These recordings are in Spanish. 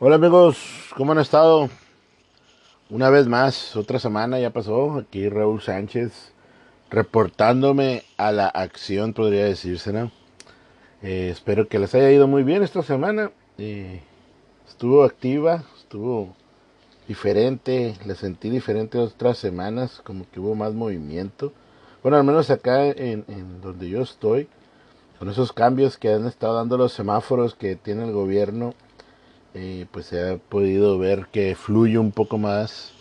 Hola amigos, ¿cómo han estado? Una vez más, otra semana ya pasó, aquí Raúl Sánchez reportándome a la acción, podría decirse, ¿no? Eh, espero que les haya ido muy bien esta semana. Eh, estuvo activa, estuvo diferente, la sentí diferente otras semanas, como que hubo más movimiento. Bueno, al menos acá en, en donde yo estoy, con esos cambios que han estado dando los semáforos que tiene el gobierno eh, pues se ha podido ver que fluye un poco más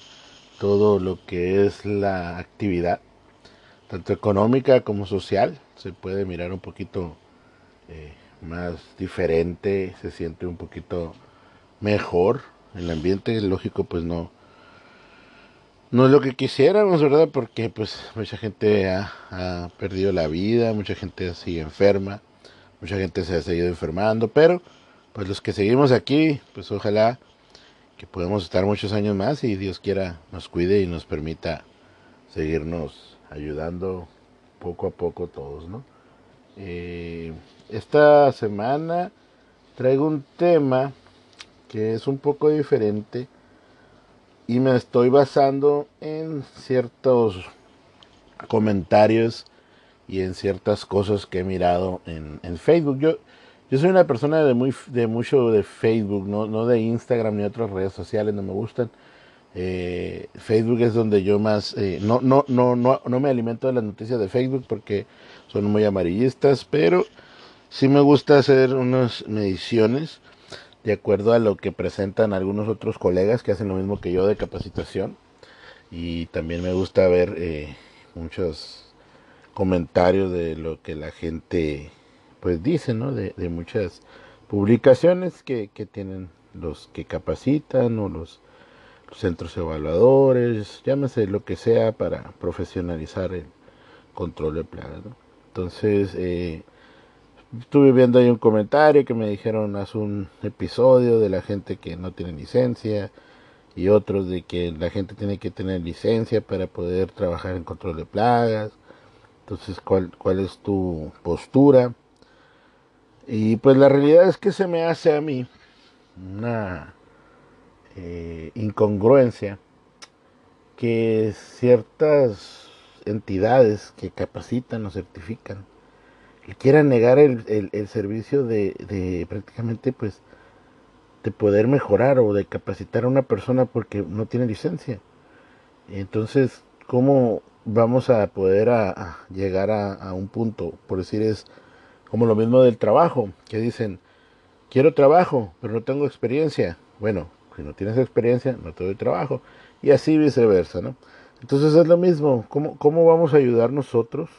todo lo que es la actividad, tanto económica como social. Se puede mirar un poquito eh, más diferente, se siente un poquito mejor. El ambiente, lógico, pues no, no es lo que quisiéramos, ¿verdad? Porque pues mucha gente ha, ha, perdido la vida, mucha gente sigue enferma, mucha gente se ha seguido enfermando, pero pues los que seguimos aquí, pues ojalá que podamos estar muchos años más y Dios quiera nos cuide y nos permita seguirnos ayudando poco a poco todos, ¿no? Eh, esta semana traigo un tema que es un poco diferente y me estoy basando en ciertos comentarios y en ciertas cosas que he mirado en, Facebook. Yo soy una persona de, muy, de mucho de Facebook, no, no de Instagram ni otras redes sociales, no me gustan. Eh, Facebook es donde yo más, eh, no, no, no, no, no me alimento de las noticias de Facebook porque son muy amarillistas, pero sí me gusta hacer unas mediciones de acuerdo a lo que presentan algunos otros colegas que hacen lo mismo que yo de capacitación. Y también me gusta ver eh, muchos comentarios de lo que la gente pues dicen, ¿no? De, de muchas publicaciones que, que, tienen los que capacitan o los, centros evaluadores, llámese lo que sea para profesionalizar el control de plagas, ¿no? Entonces, eh, estuve viendo ahí un comentario que me dijeron, haz un episodio de la gente que no tiene licencia y otros de que la gente tiene que tener licencia para poder trabajar en control de plagas. Entonces, ¿cuál, cuál es tu postura? Y pues la realidad es que se me hace a mí una eh, incongruencia que ciertas entidades que capacitan o certifican quieran negar el, el, servicio de, de, prácticamente pues de poder mejorar o de capacitar a una persona porque no tiene licencia. Entonces, ¿cómo vamos a poder a llegar a, a un punto? Por decir es como lo mismo del trabajo, que dicen, quiero trabajo, pero no tengo experiencia. Bueno, si no tienes experiencia, no te doy trabajo. Y así viceversa, ¿no? Entonces es lo mismo. ¿Cómo, cómo vamos a ayudar nosotros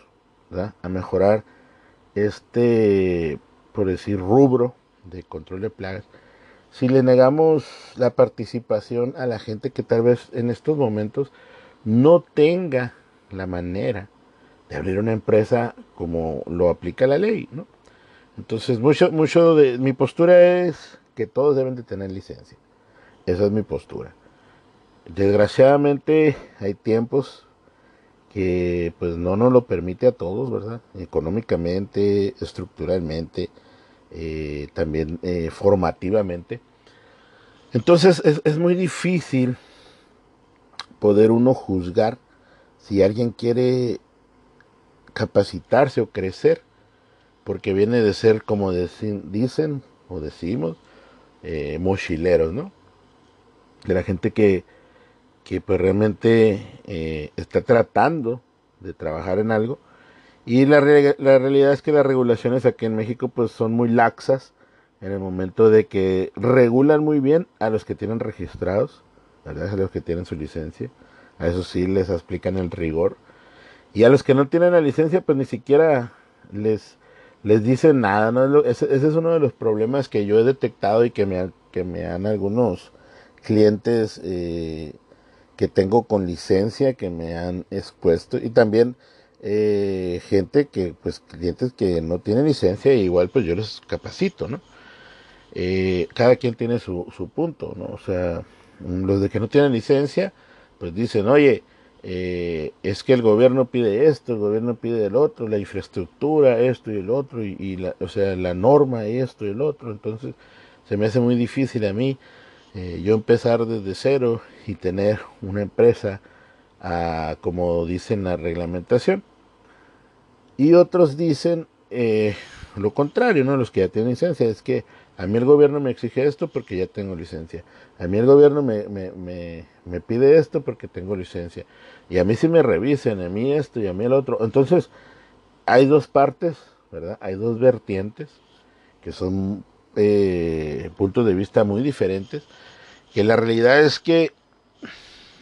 a mejorar este, por decir, rubro de control de plagas? Si le negamos la participación a la gente que tal vez en estos momentos no tenga la manera de abrir una empresa como lo aplica la ley, ¿no? Entonces, mucho, mucho de mi postura es que todos deben de tener licencia. Esa es mi postura. Desgraciadamente hay tiempos que pues no nos lo permite a todos, ¿verdad? Económicamente, estructuralmente, eh, también eh, formativamente. Entonces es, es muy difícil poder uno juzgar si alguien quiere capacitarse o crecer, porque viene de ser, como dicen o decimos, eh, mochileros, ¿no? De la gente que, que pues realmente eh, está tratando de trabajar en algo. Y la, la realidad es que las regulaciones aquí en México pues son muy laxas en el momento de que regulan muy bien a los que tienen registrados, ¿verdad? a los que tienen su licencia. A eso sí les explican el rigor y a los que no tienen la licencia, pues ni siquiera les, les dicen nada. ¿no? Ese, es uno de los problemas que yo he detectado y que me, que me han algunos clientes eh, que tengo con licencia que me han expuesto. Y también eh, gente que, pues clientes que no tienen licencia igual pues yo les capacito, ¿no? Eh, cada quien tiene su, su punto, ¿no? O sea, los de que no tienen licencia, pues dicen, oye, eh, es que el gobierno pide esto, el gobierno pide el otro, la infraestructura, esto y el otro, y, la, o sea, la norma, esto y el otro, entonces se me hace muy difícil a mí eh, yo empezar desde cero y tener una empresa a, como dicen la reglamentación. Y otros dicen eh, lo contrario, ¿no? Los que ya tienen licencia, es que a mí el gobierno me exige esto porque ya tengo licencia. A mí el gobierno me, me, me, me pide esto porque tengo licencia. Y a mí si me revisen, a mí esto y a mí el otro. Entonces, hay dos partes, ¿verdad? Hay dos vertientes que son eh, puntos de vista muy diferentes. Que la realidad es que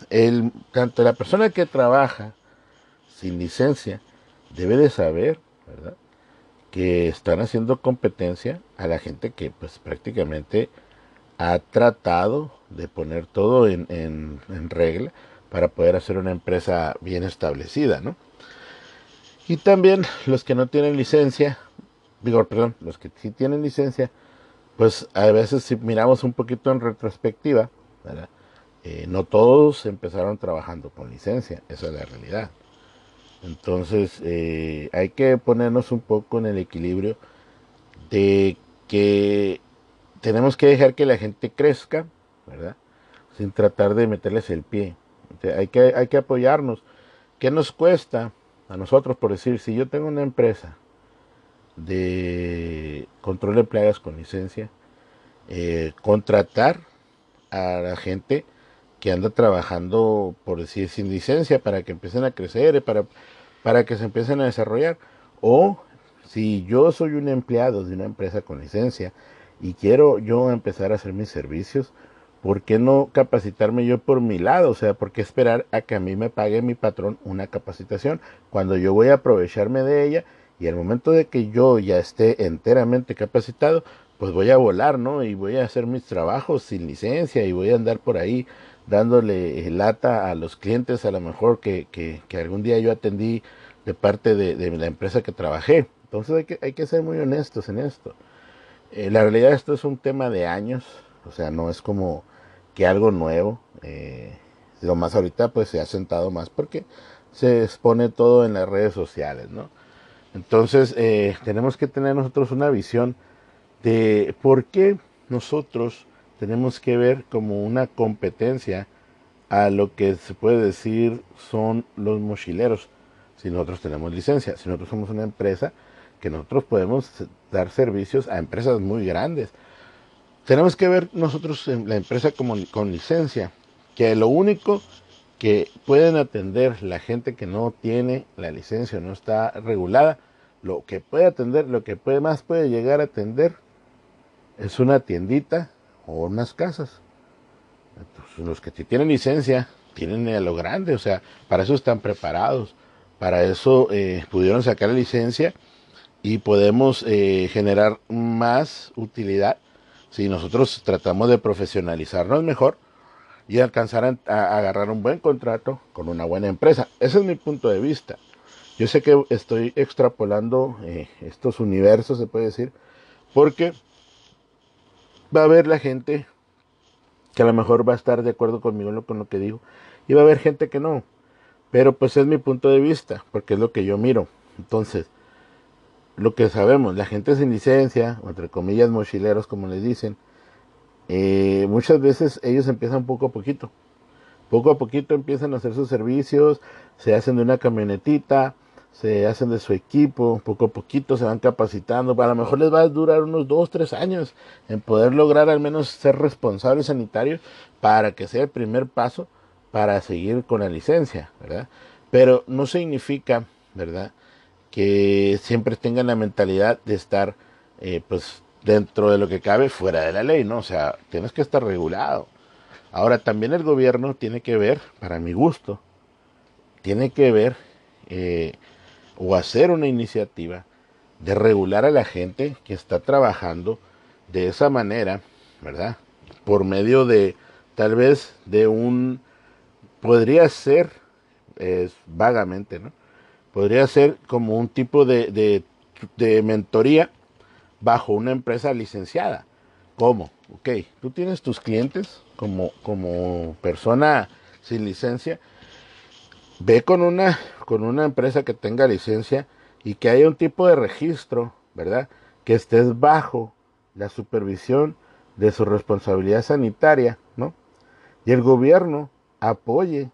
el, tanto la persona que trabaja sin licencia debe de saber, ¿verdad? Que están haciendo competencia a la gente que pues prácticamente ha tratado de poner todo en, en, regla para poder hacer una empresa bien establecida, ¿no? Y también los que no tienen licencia, digo, perdón, los que sí tienen licencia, pues a veces si miramos un poquito en retrospectiva. Eh, no todos empezaron trabajando con licencia, esa es la realidad. Entonces eh, hay que ponernos un poco en el equilibrio de que tenemos que dejar que la gente crezca, ¿verdad? Sin tratar de meterles el pie. hay, que, hay que apoyarnos. ¿Qué nos cuesta a nosotros, por decir, si yo tengo una empresa de control de plagas con licencia, eh, contratar a la gente que anda trabajando, por decir, sin licencia, para que empiecen a crecer, para, para que se empiecen a desarrollar. O si yo soy un empleado de una empresa con licencia y quiero yo empezar a hacer mis servicios, ¿por qué no capacitarme yo por mi lado? O sea, ¿por qué esperar a que a mí me pague mi patrón una capacitación cuando yo voy a aprovecharme de ella y al momento de que yo ya esté enteramente capacitado, pues voy a volar, ¿no? Y voy a hacer mis trabajos sin licencia y voy a andar por ahí dándole lata a los clientes a lo mejor que, que, que algún día yo atendí de parte de, de, la empresa que trabajé. Entonces hay que, hay que ser muy honestos en esto. Eh, la realidad esto es un tema de años, o sea, no es como que algo nuevo. Eh, lo más ahorita pues se ha sentado más porque se expone todo en las redes sociales, ¿no? Entonces eh, tenemos que tener nosotros una visión de por qué nosotros tenemos que ver como una competencia a lo que se puede decir son los mochileros, si nosotros tenemos licencia, si nosotros somos una empresa que nosotros podemos dar servicios a empresas muy grandes. Tenemos que ver nosotros la empresa como con licencia, que lo único que pueden atender la gente que no tiene la licencia, no está regulada, lo que puede atender, lo que puede más puede llegar a atender es una tiendita o unas casas. Los que tienen licencia tienen a lo grande, o sea, para eso están preparados, para eso eh, pudieron sacar la licencia y podemos eh, generar más utilidad si nosotros tratamos de profesionalizarnos mejor y alcanzar a, a, agarrar un buen contrato con una buena empresa. Ese es mi punto de vista. Yo sé que estoy extrapolando eh, estos universos, se puede decir, porque va a haber la gente que a lo mejor va a estar de acuerdo conmigo con lo que digo, y va a haber gente que no. Pero pues es mi punto de vista, porque es lo que yo miro. Entonces, lo que sabemos, la gente sin licencia, o entre comillas mochileros como les dicen, eh, muchas veces ellos empiezan poco a poquito. Poco a poquito empiezan a hacer sus servicios, se hacen de una camionetita, se hacen de su equipo, poco a poquito se van capacitando, a lo mejor les va a durar unos dos, tres años en poder lograr al menos ser responsable sanitario para que sea el primer paso para seguir con la licencia, ¿verdad? Pero no significa, ¿verdad? Que siempre tengan la mentalidad de estar, eh, pues, dentro de lo que cabe, fuera de la ley, ¿no? O sea, tienes que estar regulado. Ahora, también el gobierno tiene que ver, para mi gusto, tiene que ver eh, o hacer una iniciativa de regular a la gente que está trabajando de esa manera, ¿verdad? Por medio de tal vez de un, podría ser, es, vagamente, ¿no? Podría ser como un tipo de, de, de mentoría bajo una empresa licenciada. ¿Cómo? Ok, tú tienes tus clientes como, como persona sin licencia ve con una, con una empresa que tenga licencia y que haya un tipo de registro, ¿verdad? Que estés bajo la supervisión de su responsabilidad sanitaria, ¿no? Y el gobierno apoye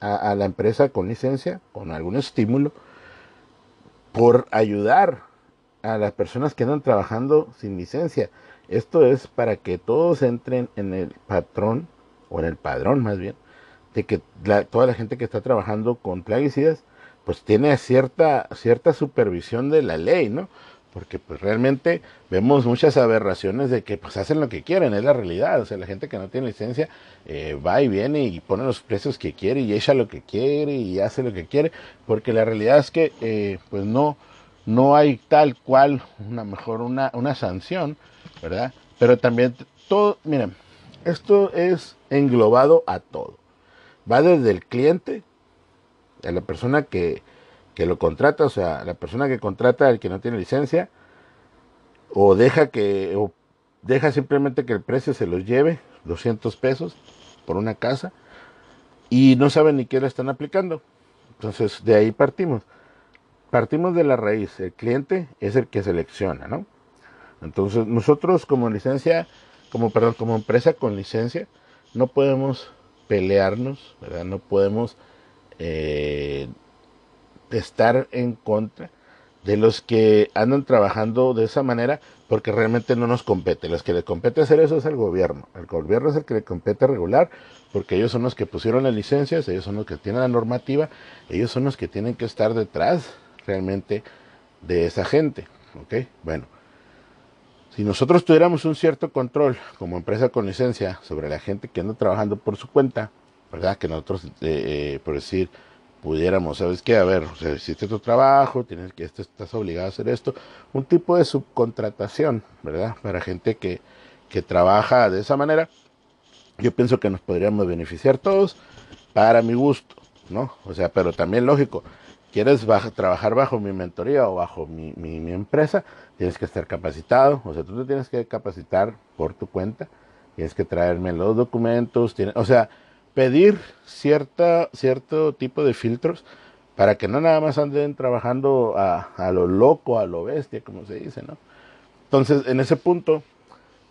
a, la empresa con licencia, con algún estímulo, por ayudar a las personas que andan trabajando sin licencia. Esto es para que todos entren en el patrón, o en el padrón más bien, de que toda la gente que está trabajando con plaguicidas, pues tiene cierta, cierta supervisión de la ley, ¿no? porque pues realmente vemos muchas aberraciones de que pues hacen lo que quieren, es la realidad, o sea, la gente que no tiene licencia eh, va y viene y pone los precios que quiere y echa lo que quiere y hace lo que quiere, porque la realidad es que eh, pues no, no hay tal cual una mejor una, una sanción, ¿verdad? Pero también todo, miren, esto es englobado a todo, va desde el cliente, a la persona que que lo contrata, o sea, la persona que contrata al que no tiene licencia, o deja que, o deja simplemente que el precio se los lleve, 200 pesos por una casa, y no saben ni qué le están aplicando. Entonces, de ahí partimos. Partimos de la raíz. El cliente es el que selecciona, ¿no? Entonces, nosotros como licencia, como, perdón, como empresa con licencia, no podemos pelearnos, ¿verdad? No podemos eh, estar en contra de los que andan trabajando de esa manera porque realmente no nos compete. Los que le compete hacer eso es el gobierno. El gobierno es el que le compete regular porque ellos son los que pusieron las licencias, ellos son los que tienen la normativa, ellos son los que tienen que estar detrás realmente de esa gente. ¿Ok? Bueno, si nosotros tuviéramos un cierto control como empresa con licencia sobre la gente que anda trabajando por su cuenta, ¿verdad? Que nosotros, eh, eh, por decir, pudiéramos, ¿sabes qué? A ver, hiciste tu trabajo, tienes que, estás obligado a hacer esto. Un tipo de subcontratación, ¿verdad? Para gente que, que trabaja de esa manera. Yo pienso que nos podríamos beneficiar todos para mi gusto, ¿no? O sea, pero también lógico, quieres trabajar bajo mi mentoría o bajo mi, empresa, tienes que estar capacitado, o sea, tú te tienes que capacitar por tu cuenta, tienes que traerme los documentos, o sea, pedir cierta, cierto tipo de filtros para que no nada más anden trabajando a, a, lo loco, a lo bestia, como se dice, ¿no? Entonces, en ese punto,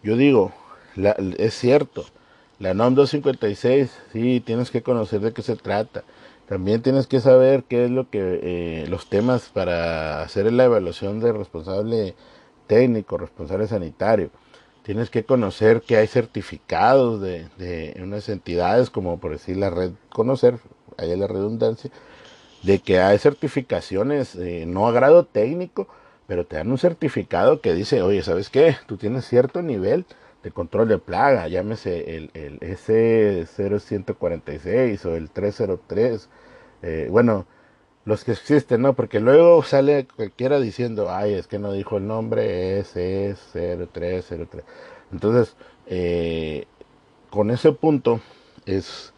yo digo, la, es cierto, la NOM 256, sí, tienes que conocer de qué se trata. También tienes que saber qué es lo que, eh, los temas para hacer la evaluación de responsable técnico, responsable sanitario tienes que conocer que hay certificados de, de unas entidades, como por decir la red Conocer, hay la redundancia, de que hay certificaciones, eh, no a grado técnico, pero te dan un certificado que dice, oye, ¿sabes qué? Tú tienes cierto nivel de control de plaga, llámese el, el S0146 o el 303, eh, bueno, los que existen, ¿no? Porque luego sale cualquiera diciendo, ay, es que no dijo el nombre, es, es 0303. Entonces, eh, con ese punto es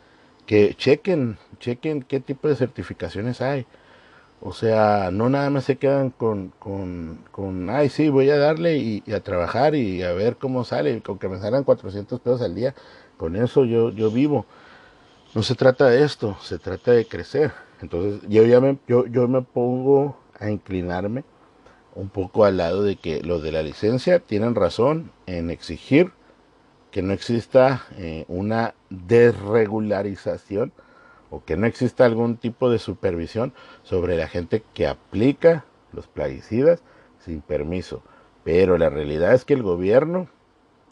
que chequen, chequen qué tipo de certificaciones hay. O sea, no nada más se quedan con, con, con ay, sí, voy a darle y, a trabajar y a ver cómo sale, con que me salgan 400 pesos al día, con eso yo, yo vivo. No se trata de esto, se trata de crecer. Entonces yo ya me, yo, yo me pongo a inclinarme un poco al lado de que los de la licencia tienen razón en exigir que no exista eh, una desregularización o que no exista algún tipo de supervisión sobre la gente que aplica los plaguicidas sin permiso. Pero la realidad es que el gobierno,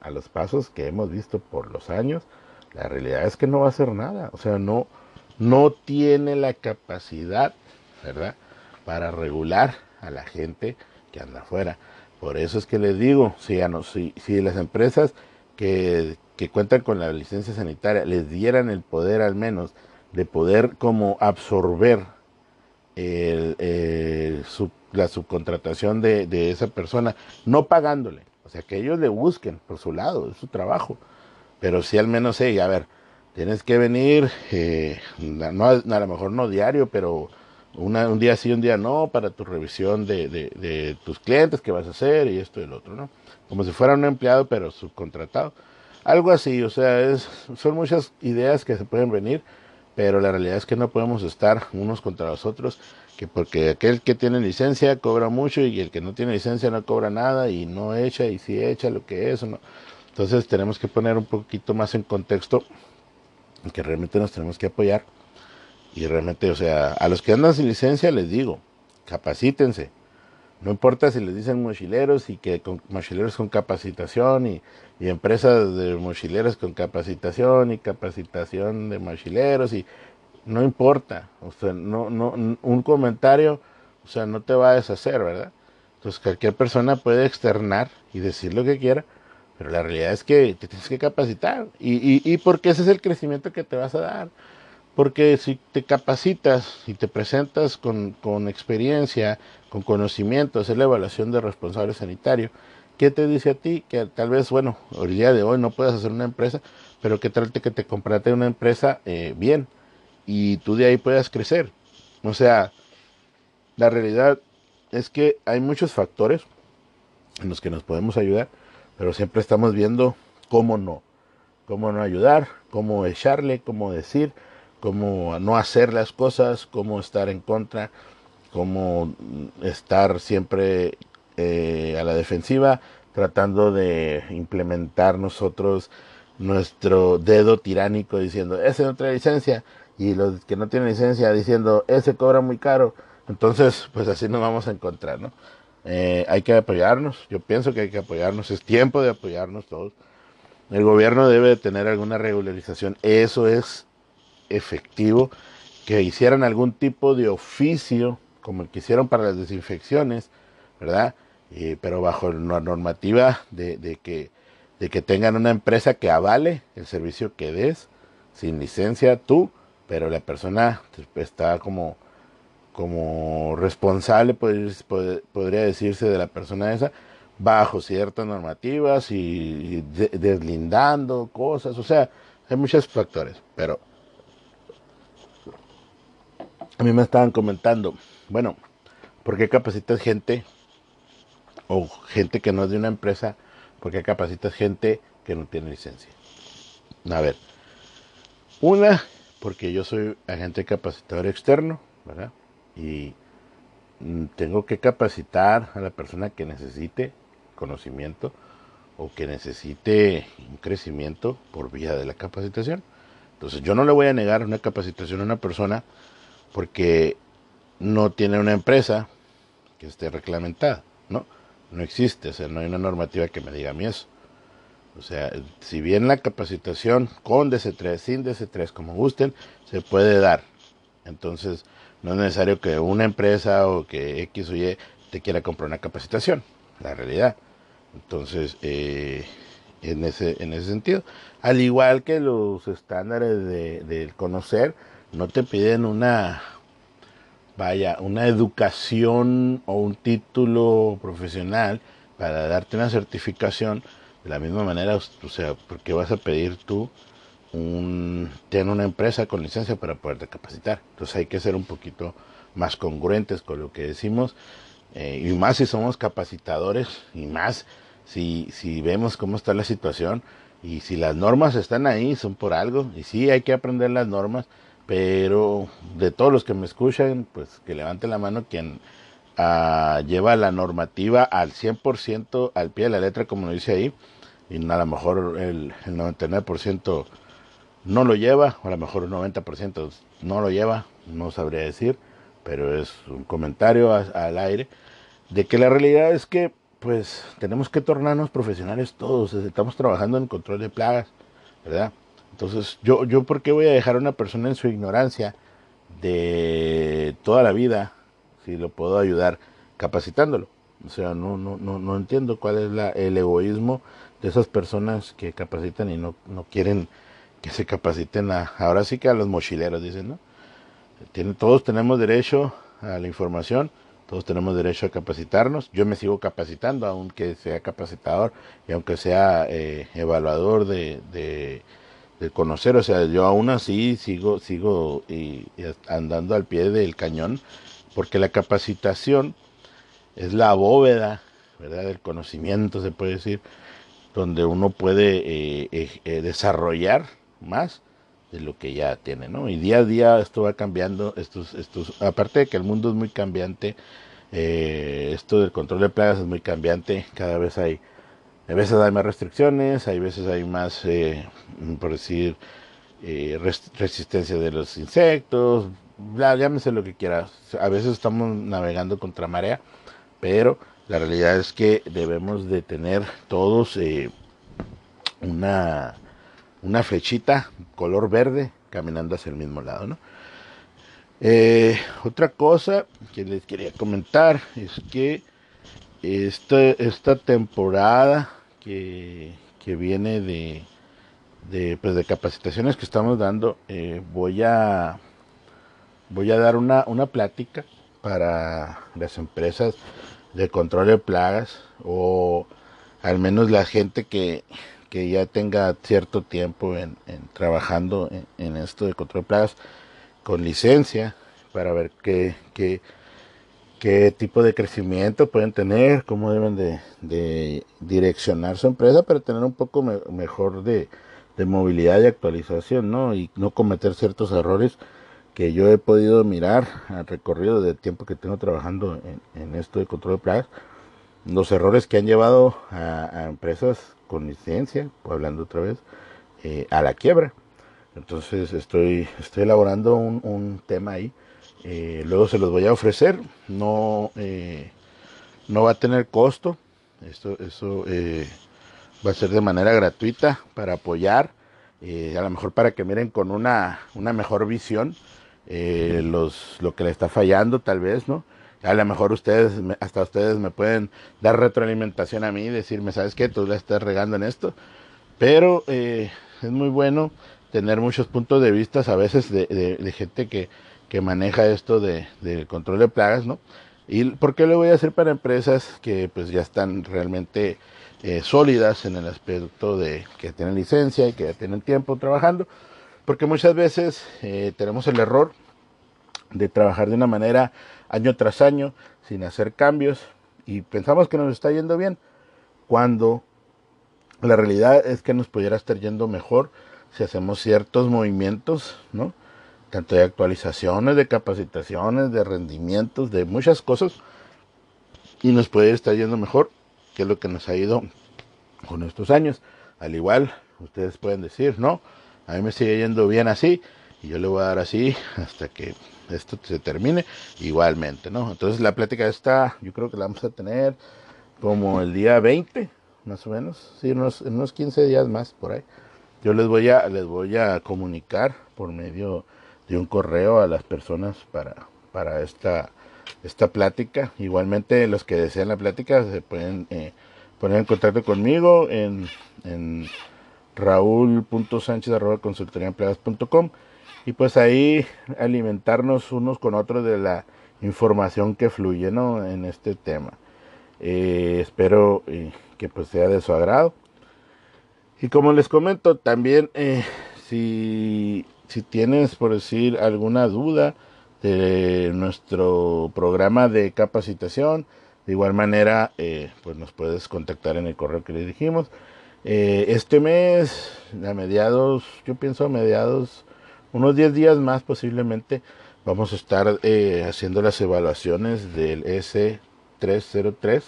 a los pasos que hemos visto por los años, la realidad es que no va a hacer nada. O sea, no, no tiene la capacidad, ¿verdad?, para regular a la gente que anda afuera. Por eso es que les digo, si, si, si las empresas que, que, cuentan con la licencia sanitaria les dieran el poder al menos de poder como absorber el, la subcontratación de, de, esa persona, no pagándole, o sea, que ellos le busquen por su lado, es su trabajo, pero si al menos, hey, a ver, tienes que venir, eh, no, a lo mejor no diario, pero una, un día sí, un día no, para tu revisión de, de, tus clientes, qué vas a hacer y esto y lo otro, ¿no? Como si fuera un empleado, pero subcontratado. Algo así, o sea, son muchas ideas que se pueden venir, pero la realidad es que no podemos estar unos contra los otros, que porque aquel que tiene licencia cobra mucho y el que no tiene licencia no cobra nada y no echa y si echa lo que es, no. Entonces tenemos que poner un poquito más en contexto que realmente nos tenemos que apoyar. Y realmente, o sea, a los que andan sin licencia les digo, capacítense. No importa si les dicen mochileros y que con mochileros con capacitación y, y empresas de mochileros con capacitación y capacitación de mochileros y no importa, o sea, no, no, un comentario, o sea, no te va a deshacer, ¿verdad? Entonces cualquier persona puede externar y decir lo que quiera, pero la realidad es que te tienes que capacitar. Y, y, y porque ese es el crecimiento que te vas a dar. Porque si te capacitas y te presentas con, con experiencia, con conocimiento, hacer la evaluación de responsable sanitario, ¿qué te dice a ti? Que tal vez, bueno, el día de hoy no puedas hacer una empresa, pero que trate que te comprate una empresa eh, bien y tú de ahí puedas crecer. O sea, la realidad es que hay muchos factores en los que nos podemos ayudar, pero siempre estamos viendo cómo no, cómo no ayudar, cómo echarle, cómo decir, cómo no hacer las cosas, cómo estar en contra, cómo estar siempre eh, a la defensiva, tratando de implementar nosotros nuestro dedo tiránico diciendo, esa es otra licencia, y los que no tienen licencia diciendo, ese cobra muy caro. Entonces, pues así nos vamos a encontrar, ¿no? Eh, hay que apoyarnos, yo pienso que hay que apoyarnos, es tiempo de apoyarnos todos. El gobierno debe tener alguna regularización, eso es efectivo, que hicieran algún tipo de oficio, como el que hicieron para las desinfecciones, ¿verdad? Pero bajo la normativa de, que, de que tengan una empresa que avale el servicio que des, sin licencia tú, pero la persona está como, como responsable, podría decirse, de la persona esa, bajo ciertas normativas y, deslindando cosas, o sea, hay muchos factores, pero a mí me estaban comentando, bueno, ¿por qué capacitas gente o gente que no es de una empresa? ¿Por qué capacitas gente que no tiene licencia? A ver, una porque yo soy agente capacitador externo, ¿verdad? Y mm, tengo que capacitar a la persona que necesite conocimiento o que necesite un crecimiento por vía de la capacitación. Entonces yo no le voy a negar una capacitación a una persona porque no tiene una empresa que esté reglamentada, ¿no? No existe, o sea, no hay una normativa que me diga a mí eso. O sea, si bien la capacitación con DC3, sin DC3, como gusten, se puede dar. Entonces, no es necesario que una empresa o que X o Y te quiera comprar una capacitación, la realidad. Entonces, eh, en, ese, en ese sentido, al igual que los estándares del de conocer, no te piden una, vaya, una educación o un título profesional para darte una certificación de la misma manera, o sea, porque vas a pedir tú un, tener una empresa con licencia para poderte capacitar. Entonces hay que ser un poquito más congruentes con lo que decimos eh, y más si somos capacitadores y más si, si vemos cómo está la situación y si las normas están ahí son por algo y sí hay que aprender las normas, pero de todos los que me escuchan, pues que levanten la mano quien ah, lleva la normativa al 100% al pie de la letra como lo dice ahí y a lo mejor el, el 99% no lo lleva, o a lo mejor el 90% no lo lleva, no sabría decir, pero es un comentario al aire, de que la realidad es que pues tenemos que tornarnos profesionales todos, estamos trabajando en control de plagas, ¿verdad? Entonces, yo, yo ¿por qué voy a dejar a una persona en su ignorancia de toda la vida si lo puedo ayudar capacitándolo? O sea, no, no, no, no entiendo cuál es la, el egoísmo de esas personas que capacitan y no, no quieren que se capaciten a, ahora sí que a los mochileros, dicen, ¿no? Tiene, todos tenemos derecho a la información, todos tenemos derecho a capacitarnos. Yo me sigo capacitando, aunque sea capacitador y aunque sea eh, evaluador de, de, de, conocer. O sea, yo aún así sigo, sigo andando al pie del cañón, porque la capacitación es la bóveda, ¿verdad? Del conocimiento, se puede decir, donde uno puede eh, eh, eh, desarrollar más de lo que ya tiene, ¿no? Y día a día esto va cambiando, estos, estos, aparte de que el mundo es muy cambiante, esto del control de plagas es muy cambiante, cada vez hay A veces hay más restricciones, hay veces hay más, eh, por decir, eh, resistencia de los insectos, llámese lo que quiera. A veces estamos navegando contra marea, pero la realidad es que debemos de tener todos eh, una, una flechita color verde caminando hacia el mismo lado, ¿no? Otra cosa que les quería comentar es que esta, esta temporada que, viene de, de, pues de capacitaciones que estamos dando, eh, voy a voy a dar una, una plática para las empresas de control de plagas o al menos la gente que, que ya tenga cierto tiempo en, trabajando en, esto de control de plagas con licencia para ver qué, qué, qué tipo de crecimiento pueden tener, cómo deben de, direccionar su empresa para tener un poco mejor de, de, movilidad y actualización, ¿no? Y no cometer ciertos errores que yo he podido mirar al recorrido del tiempo que tengo trabajando en, esto de control de plagas, los errores que han llevado a, empresas con licencia, hablando otra vez, eh, a la quiebra. Entonces estoy, estoy elaborando un, tema ahí. Eh, luego se los voy a ofrecer. No, eh, no va a tener costo. Esto, eso va a ser de manera gratuita para apoyar. a lo mejor para que miren con una, una mejor visión eh, los, lo que le está fallando tal vez, ¿no? A lo mejor ustedes, hasta ustedes me pueden dar retroalimentación a mí y decirme, ¿sabes qué? Tú le estás regando en esto. Pero eh, es muy bueno tener muchos puntos de vista a veces de, gente que, que, maneja esto de, control de plagas, ¿no? ¿Y por qué lo voy a hacer para empresas que pues ya están realmente eh, sólidas en el aspecto de que tienen licencia y que ya tienen tiempo trabajando? Porque muchas veces eh, tenemos el error de trabajar de una manera año tras año sin hacer cambios y pensamos que nos está yendo bien cuando la realidad es que nos pudiera estar yendo mejor si hacemos ciertos movimientos, ¿no? De actualizaciones, de capacitaciones, de rendimientos, de muchas cosas y nos puede estar yendo mejor que lo que nos ha ido con estos años. Al igual, ustedes pueden decir, no, a mí me sigue yendo bien así y yo le voy a dar así hasta que esto se termine igualmente, ¿no? Entonces la plática está, yo creo que la vamos a tener como el día 20, más o menos, sí, unos, unos 15 días más por ahí. Yo les voy a les voy a comunicar por medio de un correo a las personas para para esta esta plática. Igualmente los que desean la plática se pueden eh, poner en contacto conmigo en, en raúl.sánchez.com y pues ahí alimentarnos unos con otros de la información que fluye ¿no? en este tema. Eh, espero eh, que pues sea de su agrado. Y como les comento, también si, si tienes por decir alguna duda de nuestro programa de capacitación, de igual manera pues nos puedes contactar en el correo que le dijimos. Eh, este mes, a mediados, yo pienso a mediados, unos 10 días más posiblemente, vamos a estar eh, haciendo las evaluaciones del S303.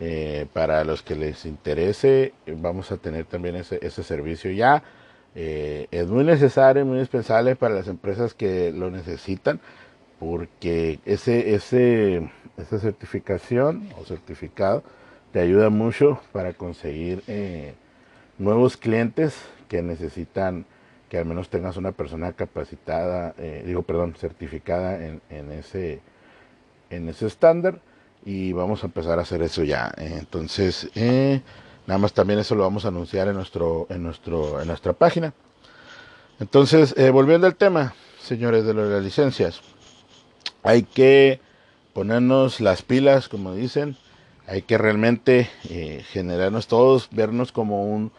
Eh, para los que les interese, vamos a tener también ese, ese servicio ya. Es muy necesario, muy indispensable para las empresas que lo necesitan, porque ese, ese, esa certificación o certificado te ayuda mucho para conseguir nuevos clientes que necesitan que al menos tengas una persona capacitada, eh, digo, perdón, certificada en, en, ese en ese estándar y vamos a empezar a hacer eso ya. entonces, eh, nada más también eso lo vamos a anunciar en nuestro en nuestro en nuestra página. Entonces, eh, volviendo al tema, señores de las licencias, hay que ponernos las pilas, como dicen, hay que realmente eh, generarnos todos, vernos como un,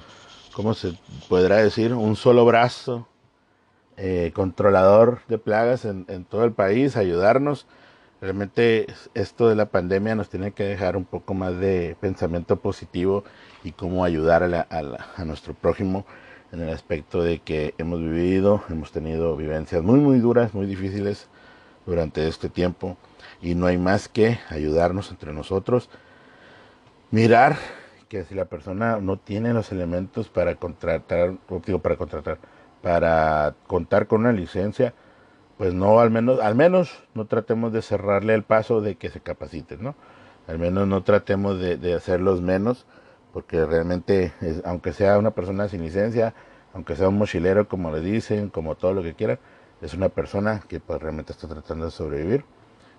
¿cómo se podrá decir? Un solo brazo eh, controlador de plagas en, todo el país, ayudarnos. Realmente esto de la pandemia nos tiene que dejar un poco más de pensamiento positivo y cómo ayudar a, nuestro prójimo en el aspecto de que hemos vivido, hemos tenido vivencias muy, muy duras, muy difíciles durante este tiempo y no hay más que ayudarnos entre nosotros mirar que si la persona no tiene los elementos para contratar, digo, para contratar, para contar con una licencia, pues no, al menos, al menos no tratemos de cerrarle el paso de que se capaciten, ¿no? Al menos no tratemos de, de hacerlos menos, porque realmente, aunque sea una persona sin licencia, aunque sea un mochilero, como le dicen, como todo lo que quieran, es una persona que pues, realmente está tratando de sobrevivir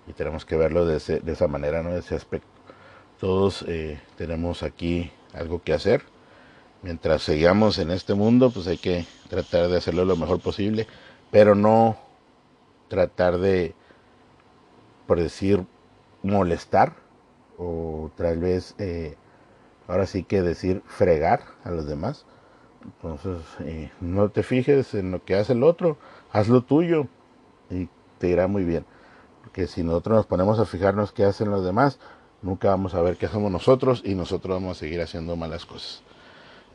y tenemos que verlo de, de esa manera, ¿no? de ese aspecto. Todos eh, tenemos aquí algo que hacer. Mientras sigamos en este mundo, pues hay que tratar de hacerlo lo mejor posible, pero no tratar de, por decir, molestar o tal vez, eh, ahora sí que decir, fregar a los demás. Entonces, eh, no te fijes en lo que hace el otro, haz lo tuyo y te irá muy bien. Porque si nosotros nos ponemos a fijarnos qué hacen los demás, nunca vamos a ver qué hacemos nosotros y nosotros vamos a seguir haciendo malas cosas.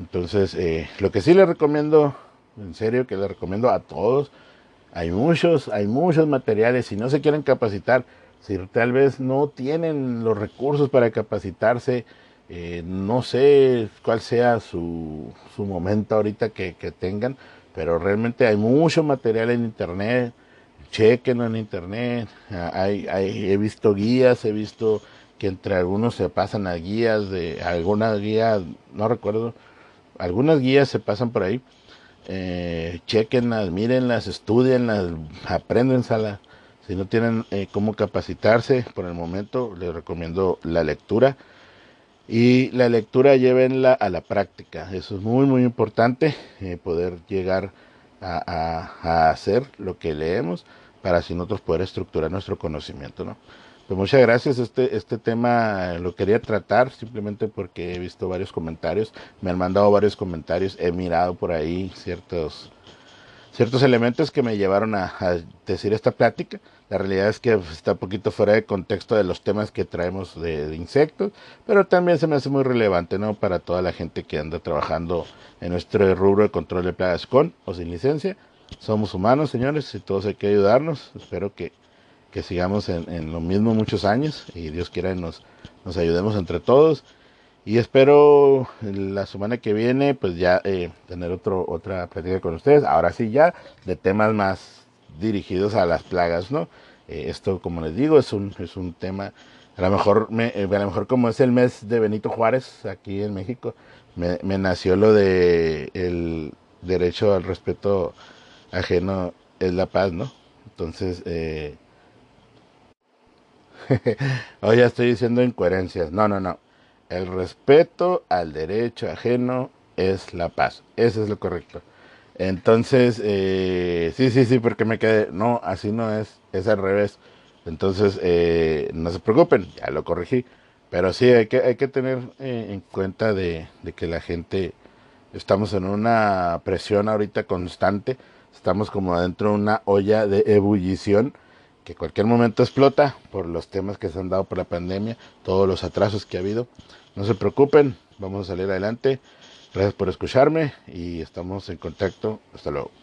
Entonces, eh, lo que sí les recomiendo, en serio, que les recomiendo a todos, hay muchos, hay muchos materiales, si no se quieren capacitar, si tal vez no tienen los recursos para capacitarse, eh, no sé cuál sea su, su momento ahorita que, tengan, pero realmente hay mucho material en internet, chequenlo en internet, hay, hay, he visto guías, he visto que entre algunos se pasan a guías de alguna guía, no recuerdo, algunas guías se pasan por ahí, eh, chequenlas, mírenlas, estudienlas, apréndensela. Si no tienen eh, cómo capacitarse por el momento, les recomiendo la lectura. Y la lectura llévenla a la práctica. Eso es muy, muy importante, eh, poder llegar a, a, hacer lo que leemos para así nosotros poder estructurar nuestro conocimiento. ¿no? Pues muchas gracias. Este, este tema lo quería tratar simplemente porque he visto varios comentarios. Me han mandado varios comentarios. He mirado por ahí ciertos, ciertos elementos que me llevaron a, decir esta plática. La realidad es que está un poquito fuera de contexto de los temas que traemos de, de, insectos, pero también se me hace muy relevante, ¿no? Para toda la gente que anda trabajando en nuestro rubro de control de plagas con o sin licencia. Somos humanos, señores, y todos hay que ayudarnos. Espero que que sigamos en, en, lo mismo muchos años y Dios quiera nos, nos ayudemos entre todos. Y espero la semana que viene pues ya eh, tener otro, otra plática con ustedes. Ahora sí ya de temas más dirigidos a las plagas, ¿no? Eh, esto como les digo es un, es un tema, a lo mejor me, eh, a lo mejor como es el mes de Benito Juárez aquí en México, me, me nació lo de el derecho al respeto ajeno es la paz, ¿no? Entonces, eh, Hoy ya estoy diciendo incoherencias. No, no, no. El respeto al derecho ajeno es la paz. Eso es lo correcto. Entonces, eh, sí, sí, sí, porque me quedé. No, así no es. Es al revés. Entonces, eh, no se preocupen, ya lo corregí. Pero sí, hay que, hay que tener eh, en cuenta de, que la gente, estamos en una presión ahorita constante. Estamos como dentro de una olla de ebullición que cualquier momento explota por los temas que se han dado por la pandemia, todos los atrasos que ha habido. No se preocupen, vamos a salir adelante. Gracias por escucharme y estamos en contacto. Hasta luego.